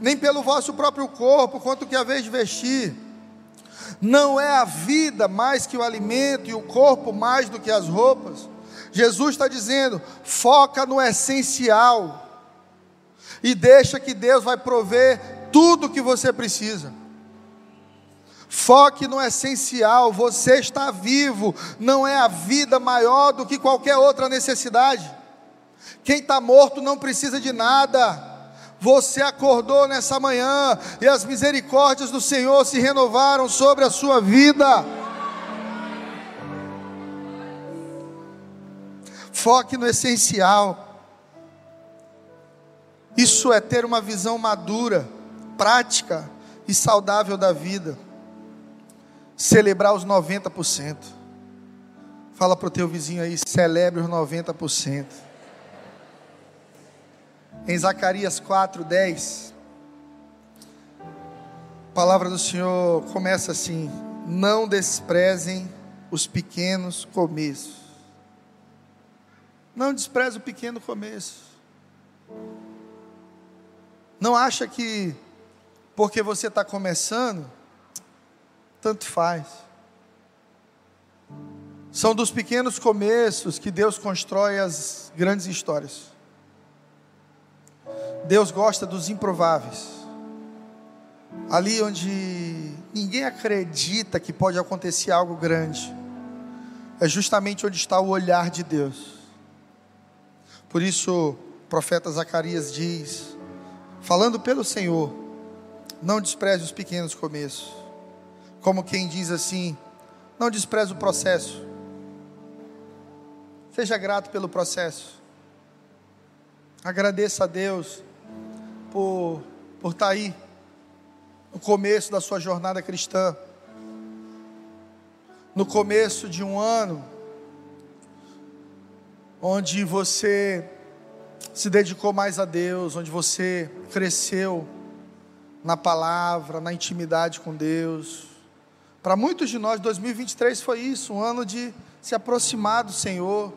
nem pelo vosso próprio corpo, quanto ao que a vez de vestir não é a vida mais que o alimento e o corpo mais do que as roupas. Jesus está dizendo: foca no essencial e deixa que Deus vai prover tudo o que você precisa. Foque no essencial, você está vivo, não é a vida maior do que qualquer outra necessidade. Quem está morto não precisa de nada. Você acordou nessa manhã e as misericórdias do Senhor se renovaram sobre a sua vida. Foque no essencial. Isso é ter uma visão madura, prática e saudável da vida. Celebrar os 90%. Fala para o teu vizinho aí, celebre os 90% em Zacarias 4:10. A palavra do Senhor começa assim: Não desprezem os pequenos começos. Não despreze o pequeno começo. Não acha que porque você está começando, tanto faz. São dos pequenos começos que Deus constrói as grandes histórias. Deus gosta dos improváveis. Ali onde ninguém acredita que pode acontecer algo grande, é justamente onde está o olhar de Deus. Por isso, o profeta Zacarias diz, falando pelo Senhor, não despreze os pequenos começos. Como quem diz assim, não despreze o processo. Seja grato pelo processo. Agradeça a Deus por, por estar tá aí no começo da sua jornada cristã, no começo de um ano, onde você se dedicou mais a Deus, onde você cresceu na palavra, na intimidade com Deus. Para muitos de nós, 2023 foi isso, um ano de se aproximar do Senhor.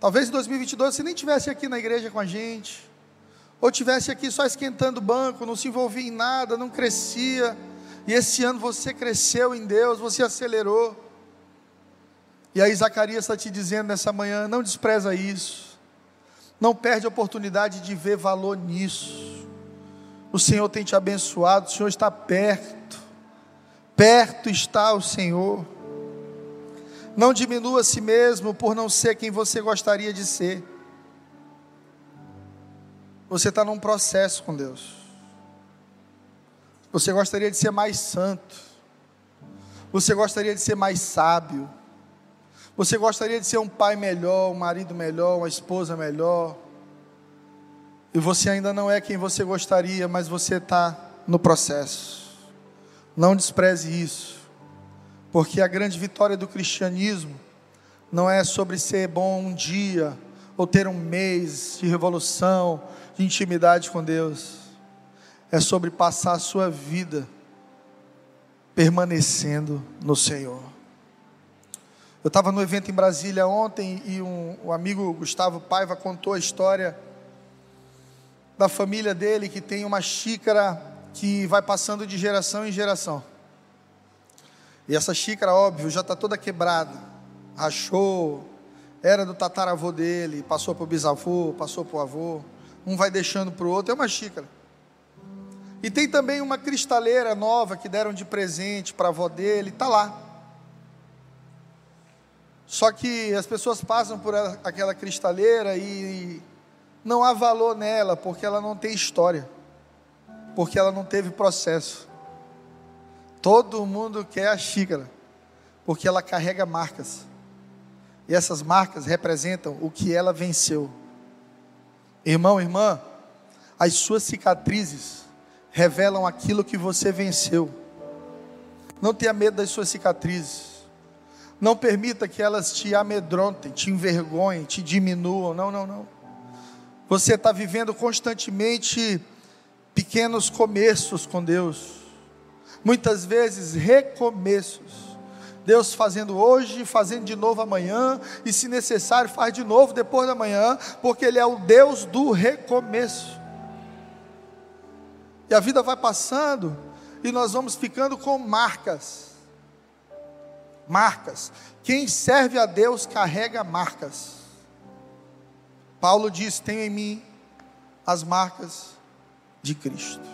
Talvez em 2022 você nem estivesse aqui na igreja com a gente ou tivesse aqui só esquentando o banco, não se envolvia em nada, não crescia, e esse ano você cresceu em Deus, você acelerou. E aí Zacarias está te dizendo nessa manhã: não despreza isso, não perde a oportunidade de ver valor nisso. O Senhor tem te abençoado, o Senhor está perto, perto está o Senhor. Não diminua a si mesmo por não ser quem você gostaria de ser. Você está num processo com Deus. Você gostaria de ser mais santo. Você gostaria de ser mais sábio. Você gostaria de ser um pai melhor, um marido melhor, uma esposa melhor. E você ainda não é quem você gostaria, mas você está no processo. Não despreze isso, porque a grande vitória do cristianismo não é sobre ser bom um dia ou ter um mês de revolução, intimidade com Deus. É sobre passar a sua vida permanecendo no Senhor. Eu estava no evento em Brasília ontem e um, um amigo Gustavo Paiva contou a história da família dele que tem uma xícara que vai passando de geração em geração. E essa xícara, óbvio, já está toda quebrada, rachou, era do tataravô dele, passou para o bisavô, passou para o avô, um vai deixando para o outro, é uma xícara. E tem também uma cristaleira nova que deram de presente para a avó dele, está lá. Só que as pessoas passam por aquela cristaleira e não há valor nela, porque ela não tem história, porque ela não teve processo. Todo mundo quer a xícara, porque ela carrega marcas. E essas marcas representam o que ela venceu. Irmão, irmã, as suas cicatrizes revelam aquilo que você venceu. Não tenha medo das suas cicatrizes. Não permita que elas te amedrontem, te envergonhem, te diminuam. Não, não, não. Você está vivendo constantemente pequenos começos com Deus. Muitas vezes recomeços. Deus fazendo hoje, fazendo de novo amanhã, e se necessário, faz de novo depois da manhã, porque Ele é o Deus do recomeço. E a vida vai passando, e nós vamos ficando com marcas marcas. Quem serve a Deus carrega marcas. Paulo diz: Tenho em mim as marcas de Cristo.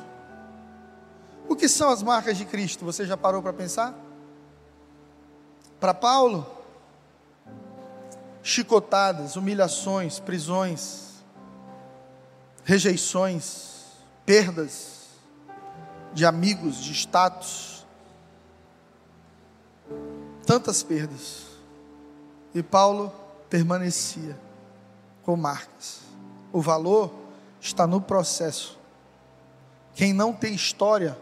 O que são as marcas de Cristo? Você já parou para pensar? Para Paulo, chicotadas, humilhações, prisões, rejeições, perdas de amigos, de status, tantas perdas. E Paulo permanecia com marcas. O valor está no processo. Quem não tem história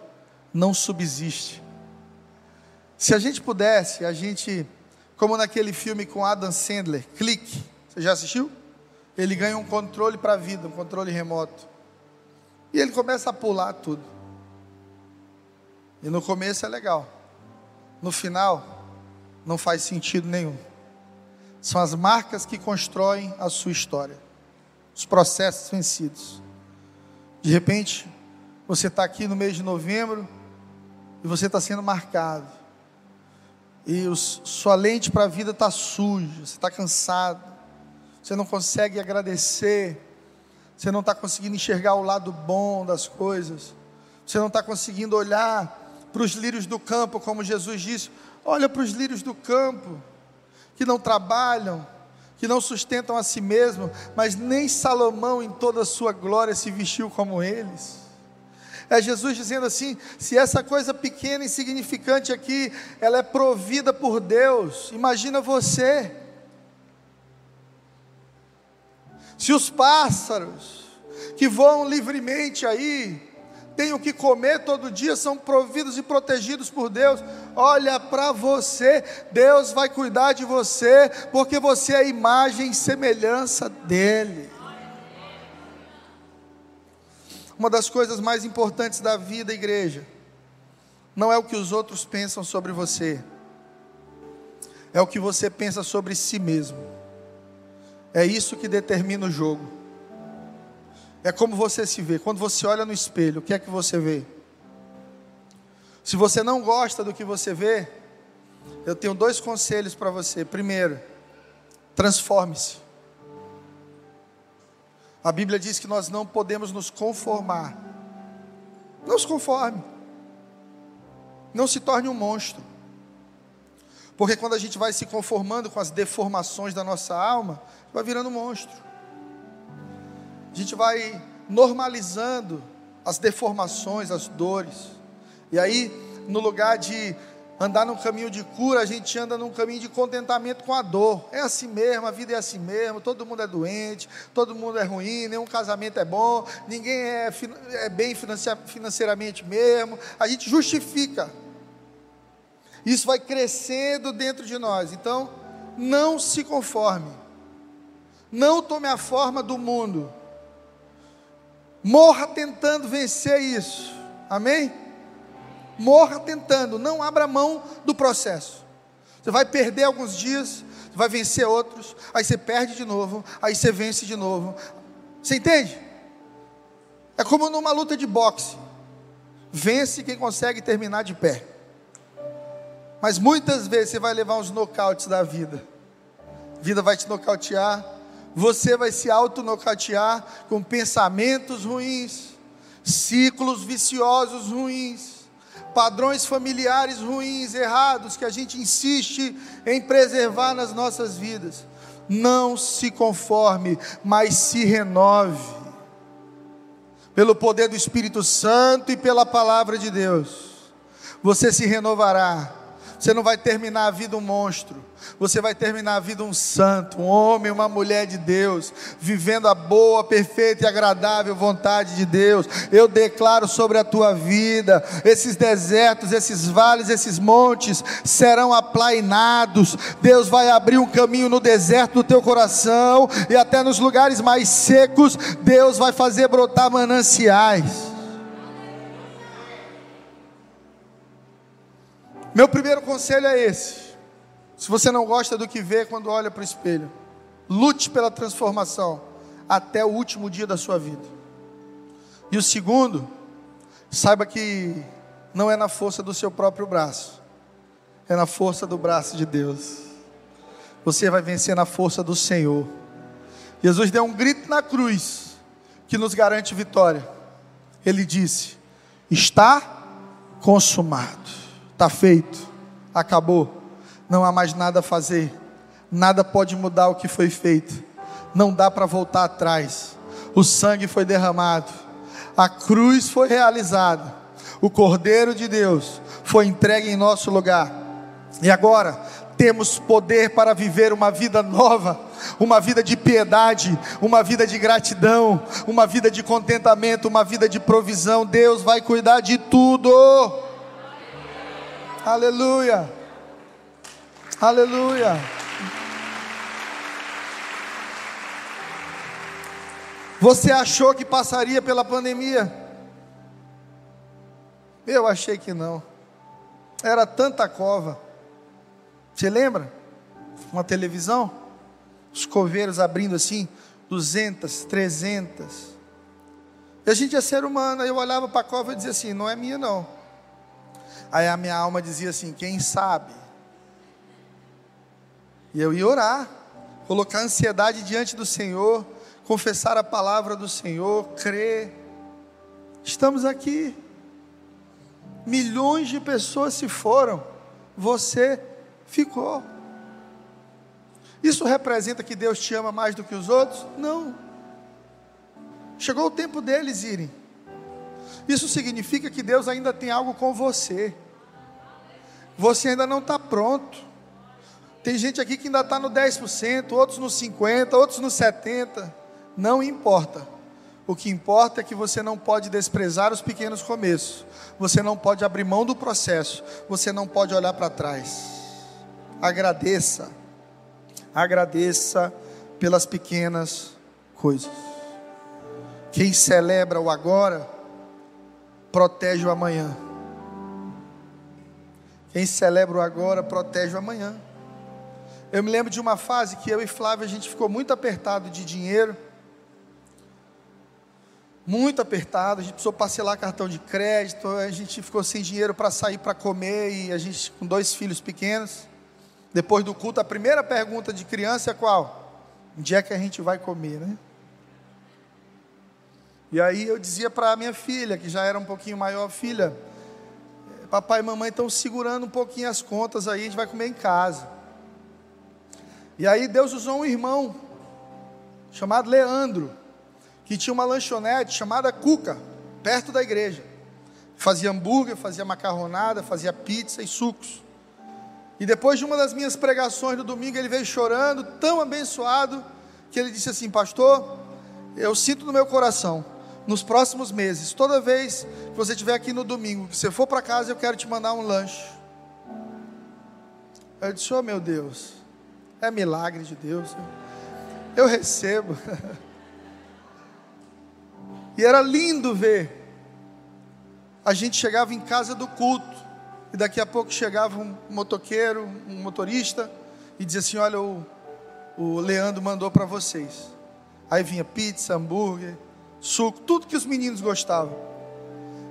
não subsiste. Se a gente pudesse, a gente, como naquele filme com Adam Sandler, Clique, você já assistiu? Ele ganha um controle para a vida, um controle remoto. E ele começa a pular tudo. E no começo é legal. No final, não faz sentido nenhum. São as marcas que constroem a sua história, os processos vencidos. De repente, você está aqui no mês de novembro e você está sendo marcado. E os, sua lente para a vida está suja, você está cansado, você não consegue agradecer, você não está conseguindo enxergar o lado bom das coisas, você não está conseguindo olhar para os lírios do campo, como Jesus disse: Olha para os lírios do campo, que não trabalham, que não sustentam a si mesmo, mas nem Salomão em toda a sua glória se vestiu como eles. É Jesus dizendo assim: se essa coisa pequena e insignificante aqui, ela é provida por Deus, imagina você. Se os pássaros que voam livremente aí, têm o que comer todo dia, são providos e protegidos por Deus. Olha para você, Deus vai cuidar de você, porque você é a imagem e semelhança dEle. Uma das coisas mais importantes da vida, igreja, não é o que os outros pensam sobre você, é o que você pensa sobre si mesmo. É isso que determina o jogo. É como você se vê. Quando você olha no espelho, o que é que você vê? Se você não gosta do que você vê, eu tenho dois conselhos para você. Primeiro, transforme-se. A Bíblia diz que nós não podemos nos conformar. Não se conforme. Não se torne um monstro. Porque quando a gente vai se conformando com as deformações da nossa alma, vai virando um monstro a gente vai normalizando as deformações, as dores. E aí, no lugar de andar num caminho de cura, a gente anda num caminho de contentamento com a dor. É assim mesmo, a vida é assim mesmo, todo mundo é doente, todo mundo é ruim, nenhum casamento é bom, ninguém é, é bem financeiramente mesmo. A gente justifica. Isso vai crescendo dentro de nós. Então, não se conforme. Não tome a forma do mundo. Morra tentando vencer isso. Amém? Morra tentando, não abra mão do processo. Você vai perder alguns dias, vai vencer outros, aí você perde de novo, aí você vence de novo. Você entende? É como numa luta de boxe. Vence quem consegue terminar de pé. Mas muitas vezes você vai levar uns nocautes da vida. A vida vai te nocautear, você vai se auto-nocautear com pensamentos ruins, ciclos viciosos ruins padrões familiares ruins, errados, que a gente insiste em preservar nas nossas vidas. Não se conforme, mas se renove, pelo poder do Espírito Santo e pela palavra de Deus. Você se renovará, você não vai terminar a vida um monstro, você vai terminar a vida um santo, um homem, uma mulher de Deus, vivendo a boa, perfeita e agradável vontade de Deus. Eu declaro sobre a tua vida: esses desertos, esses vales, esses montes serão aplainados. Deus vai abrir um caminho no deserto do teu coração e até nos lugares mais secos, Deus vai fazer brotar mananciais. Meu primeiro conselho é esse. Se você não gosta do que vê quando olha para o espelho, lute pela transformação até o último dia da sua vida. E o segundo, saiba que não é na força do seu próprio braço, é na força do braço de Deus. Você vai vencer na força do Senhor. Jesus deu um grito na cruz que nos garante vitória. Ele disse: Está consumado, está feito, acabou não há mais nada a fazer, nada pode mudar o que foi feito, não dá para voltar atrás. O sangue foi derramado, a cruz foi realizada, o Cordeiro de Deus foi entregue em nosso lugar, e agora temos poder para viver uma vida nova, uma vida de piedade, uma vida de gratidão, uma vida de contentamento, uma vida de provisão. Deus vai cuidar de tudo. Aleluia. Aleluia. Você achou que passaria pela pandemia? Eu achei que não. Era tanta cova. Você lembra? Uma televisão? Os coveiros abrindo assim, 200, 300. E a gente é ser humano. Eu olhava para a cova e dizia assim: não é minha não. Aí a minha alma dizia assim: quem sabe? E eu ia orar, colocar ansiedade diante do Senhor, confessar a palavra do Senhor, crer. Estamos aqui. Milhões de pessoas se foram, você ficou. Isso representa que Deus te ama mais do que os outros? Não. Chegou o tempo deles irem. Isso significa que Deus ainda tem algo com você. Você ainda não está pronto. Tem gente aqui que ainda está no 10%, outros no 50%, outros no 70%. Não importa. O que importa é que você não pode desprezar os pequenos começos. Você não pode abrir mão do processo. Você não pode olhar para trás. Agradeça. Agradeça pelas pequenas coisas. Quem celebra o agora, protege o amanhã. Quem celebra o agora, protege o amanhã. Eu me lembro de uma fase que eu e Flávia a gente ficou muito apertado de dinheiro. Muito apertado, a gente precisou parcelar cartão de crédito, a gente ficou sem dinheiro para sair para comer e a gente com dois filhos pequenos. Depois do culto, a primeira pergunta de criança é qual? Onde é que a gente vai comer, né? E aí eu dizia para a minha filha, que já era um pouquinho maior, filha, papai e mamãe estão segurando um pouquinho as contas aí, a gente vai comer em casa. E aí Deus usou um irmão chamado Leandro, que tinha uma lanchonete chamada Cuca, perto da igreja. Fazia hambúrguer, fazia macarronada, fazia pizza e sucos. E depois de uma das minhas pregações no domingo, ele veio chorando, tão abençoado, que ele disse assim: Pastor, eu sinto no meu coração, nos próximos meses, toda vez que você estiver aqui no domingo, que você for para casa, eu quero te mandar um lanche. Eu disse: Oh meu Deus, é milagre de Deus, eu recebo. e era lindo ver. A gente chegava em casa do culto, e daqui a pouco chegava um motoqueiro, um motorista, e dizia assim: Olha, o, o Leandro mandou para vocês. Aí vinha pizza, hambúrguer, suco, tudo que os meninos gostavam.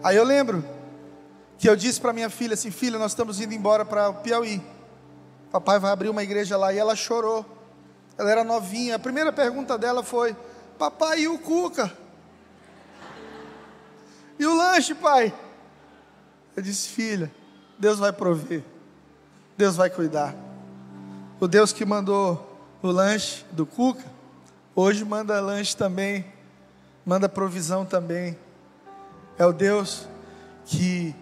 Aí eu lembro que eu disse para minha filha assim: Filha, nós estamos indo embora para o Piauí. Papai vai abrir uma igreja lá. E ela chorou. Ela era novinha. A primeira pergunta dela foi: Papai, e o Cuca? E o lanche, pai? Eu disse: Filha, Deus vai prover. Deus vai cuidar. O Deus que mandou o lanche do Cuca, hoje manda lanche também, manda provisão também. É o Deus que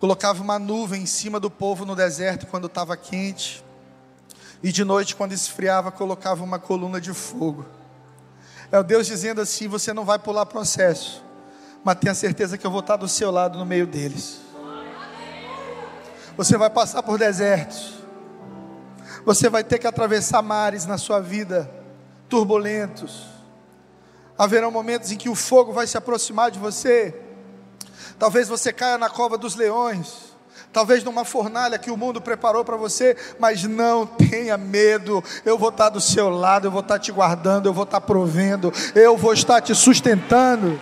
colocava uma nuvem em cima do povo no deserto quando estava quente, e de noite, quando esfriava, colocava uma coluna de fogo. É o Deus dizendo assim: você não vai pular processo, mas tenha certeza que eu vou estar do seu lado no meio deles. Você vai passar por desertos. Você vai ter que atravessar mares na sua vida, turbulentos. Haverão momentos em que o fogo vai se aproximar de você. Talvez você caia na cova dos leões. Talvez numa fornalha que o mundo preparou para você, mas não tenha medo. Eu vou estar do seu lado, eu vou estar te guardando, eu vou estar provendo, eu vou estar te sustentando.